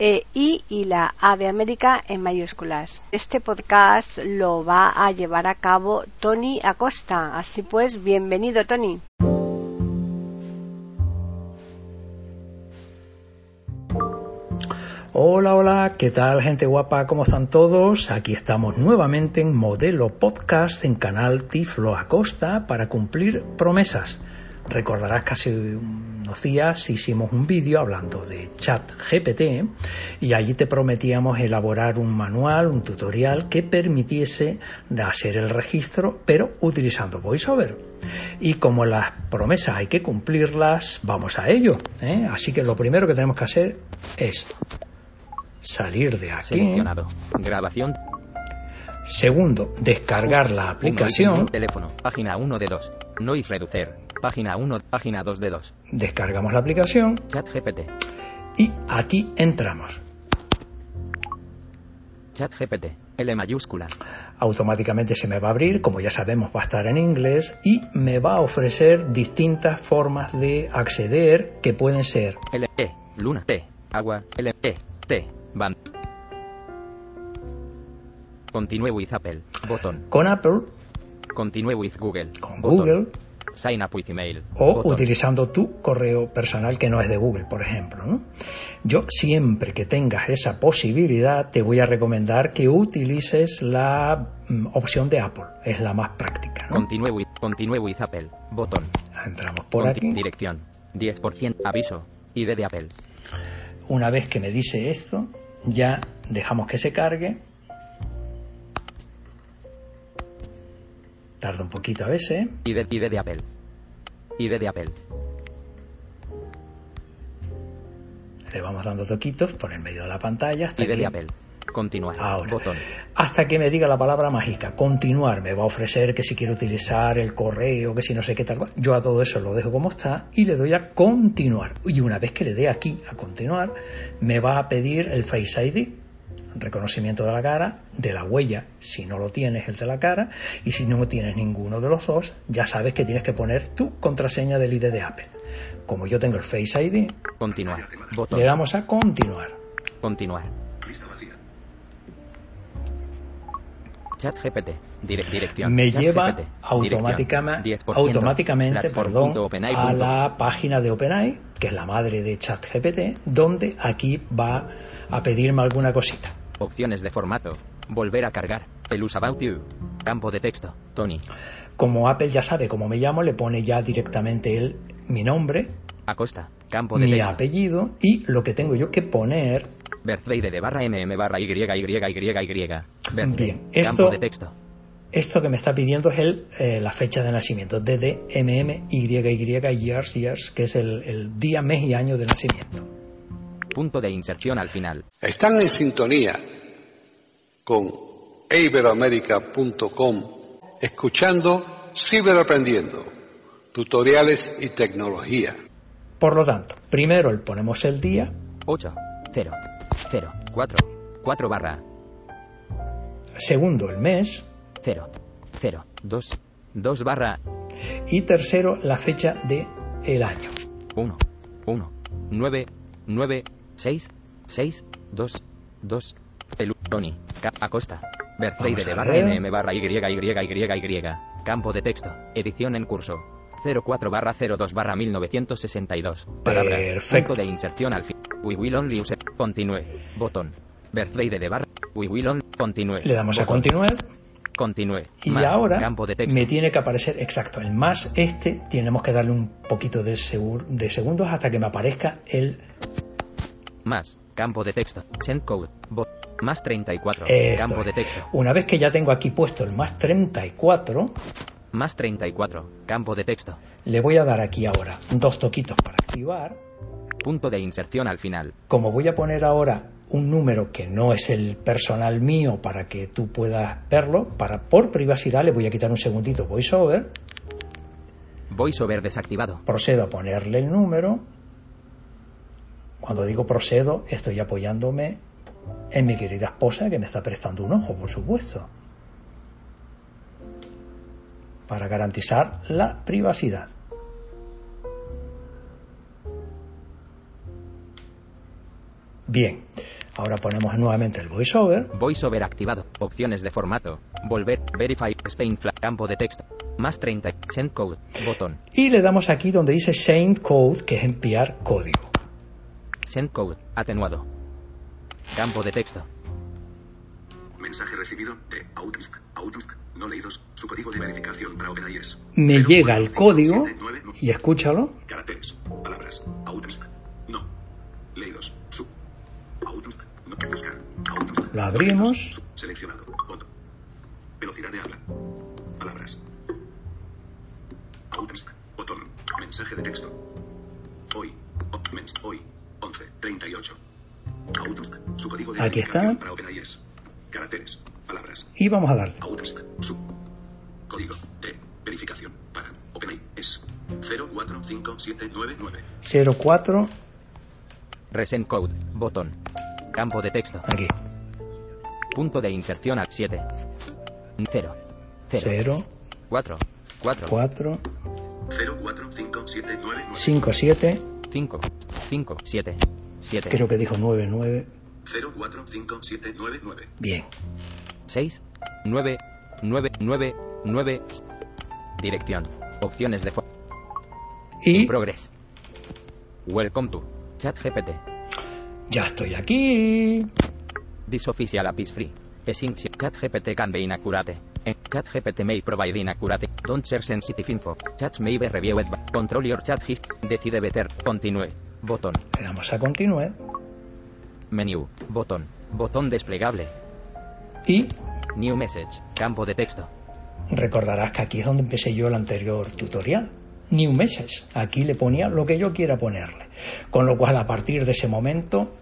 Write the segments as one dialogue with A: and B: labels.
A: e I y la A de América en mayúsculas. Este podcast lo va a llevar a cabo Tony Acosta. Así pues, bienvenido Tony.
B: Hola, hola, ¿qué tal gente guapa? ¿Cómo están todos? Aquí estamos nuevamente en Modelo Podcast en canal Tiflo Acosta para cumplir promesas. Recordarás que hace unos días hicimos un vídeo hablando de chat GPT y allí te prometíamos elaborar un manual, un tutorial que permitiese hacer el registro pero utilizando VoiceOver. Y como las promesas hay que cumplirlas, vamos a ello. ¿eh? Así que lo primero que tenemos que hacer es salir de aquí.
C: Seleccionado. Grabación.
B: Segundo, descargar la aplicación.
C: Teléfono. Página 1 de 2. Noise Reducer. Página 1. Página 2 de 2.
B: Descargamos la aplicación.
C: Chat GPT.
B: Y aquí entramos.
C: Chat GPT. L mayúscula.
B: Automáticamente se me va a abrir, como ya sabemos va a estar en inglés y me va a ofrecer distintas formas de acceder que pueden ser
C: L E. Luna. T. Agua. L E. T. Band. Continue with Apple. Botón.
B: con Apple,
C: Continue with Google.
B: con
C: Botón.
B: Google
C: Sign up with email.
B: o
C: Botón.
B: utilizando tu correo personal que no es de Google, por ejemplo. ¿no? Yo siempre que tengas esa posibilidad te voy a recomendar que utilices la mm, opción de Apple, es la más práctica. ¿no?
C: Continue with, continue with Apple. Botón.
B: Entramos por
C: Conti-
B: aquí.
C: Dirección. 10%. Aviso. ID de Apple.
B: Una vez que me dice esto, ya dejamos que se cargue. Tarda un poquito a veces.
C: ID, ID de Apple. ID de Apple.
B: Le vamos dando toquitos por el medio de la pantalla hasta
C: ID
B: que,
C: de Apple. Continuar.
B: Ahora.
C: Botón.
B: hasta que me diga la palabra mágica. Continuar. Me va a ofrecer que si quiero utilizar el correo, que si no sé qué tal. Yo a todo eso lo dejo como está y le doy a continuar. Y una vez que le dé aquí a continuar, me va a pedir el Face ID. Reconocimiento de la cara, de la huella, si no lo tienes el de la cara, y si no tienes ninguno de los dos, ya sabes que tienes que poner tu contraseña del ID de Apple. Como yo tengo el Face ID,
C: Continuar. Botón.
B: le damos a continuar.
C: Continuar. Chat GPT. Direc- dirección.
B: me
C: Chat
B: lleva
C: GPT.
B: automáticama-
C: Dirección. 10%.
B: automáticamente perdón,
C: Platform.openai.
B: a la página de OpenAI, que es la madre de ChatGPT, donde aquí va a pedirme alguna cosita.
C: Opciones de formato. Volver a cargar. El use about you. Campo de texto. Tony.
B: Como Apple ya sabe cómo me llamo, le pone ya directamente él mi nombre,
C: Acosta. Campo de
B: mi
C: texto.
B: apellido y lo que tengo yo que poner,
C: Birthday de barra MM barra Y Y Y Y.
B: Bien, esto-
C: Campo de texto.
B: esto que me está pidiendo es el, eh, la fecha de nacimiento, DDMMYY years, years, que es el, el día, mes y año de nacimiento.
C: Punto de inserción al final.
D: Están en sintonía con iberoamerica.com escuchando Ciberaprendiendo, tutoriales y tecnología.
B: Por lo tanto, primero le ponemos el día,
C: 8. 0. 0. 4. 4 barra.
B: segundo el mes
C: 0. 0. 2. 2 barra.
B: y tercero la fecha de el año.
C: 1. 1. 9. 9. 6. 6. 2. 2. El Tony. Acosta.
B: Vamos
C: de
B: a
C: barra. NM barra Y Y Y Y. Campo de texto. Edición en curso. 04 barra 02 barra 1962. Palabra.
B: Perfecto.
C: De inserción al fin. We will only use. Continue. Botón. Birthday de barra. We will only. Continue.
B: Le damos a
C: Botón.
B: continuar
C: Continue.
B: y
C: Más.
B: ahora
C: Campo de texto.
B: me tiene que aparecer exacto el más este. Tenemos que darle un poquito de, de segundos hasta que me aparezca el
C: Más. Campo de texto. Send code. Bot. Más 34.
B: Esto
C: Campo de texto.
B: Una vez que ya tengo aquí puesto el más 34,
C: Más 34. Campo de texto.
B: le voy a dar aquí ahora dos toquitos para activar.
C: Punto de inserción al final.
B: Como voy a poner ahora un número que no es el personal mío para que tú puedas verlo, para por privacidad le voy a quitar un segundito voiceover,
C: VoiceOver desactivado.
B: procedo a ponerle el número. Cuando digo procedo, estoy apoyándome en mi querida esposa que me está prestando un ojo, por supuesto, para garantizar la privacidad. Bien, ahora ponemos nuevamente el voiceover.
C: VoiceOver activado. Opciones de formato. Volver. Verify. Spain flag. Campo de texto. Más 30. Send code. Botón.
B: Y le damos aquí donde dice Send Code, que es enviar código.
C: Send code. Atenuado. Campo de texto.
A: Mensaje recibido de Outlook. Outlook. No leídos. Su código de verificación para OpenIS.
B: Me llega el código y escúchalo.
A: Caracteres. Palabras. Outlook. No. Leídos. Su. Outlook. No. Buscar. Outlook.
B: Lo abrimos.
A: Seleccionado. Velocidad de habla. Palabras. Outlook. Botón. Mensaje de texto.
B: Aquí está.
A: Caracteres. Palabras.
B: Y vamos a darle.
A: Código de verificación para OpenIS. 045799.
B: 04
C: Resend code. Botón. Campo de texto.
B: aquí.
C: Punto de inserción al 7. 0. 0.
B: 0
C: 4. 4.
B: 4
A: 045799.
B: 5 7
C: 5. 5. 7. 7.
B: creo que dijo 9 9
A: 045799.
B: bien
C: 6. 9. 9. 9. 9. Dirección. Opciones de
B: y
C: In progress. Welcome to ChatGPT.
B: ya estoy aquí
C: This official app is free. Essential ChatGPT can be inaccurate. And ChatGPT may provide inaccurate. Don't share sensitive info. Chats may be reviewed. by- Control your chat history. Decide better. Continue. Botón.
B: le damos a continuar
C: Menú. Botón. Botón desplegable.
B: y
C: New message. Campo de texto.
B: recordarás que aquí es donde empecé yo el anterior tutorial new message aquí le ponía lo que yo quiera ponerle con lo cual a partir de ese momento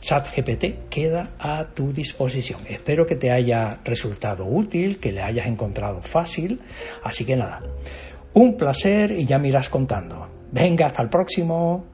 B: ChatGPT queda a tu disposición. Espero que te haya resultado útil, que le hayas encontrado fácil. Así que nada, un placer y ya me irás contando. Venga, hasta el próximo.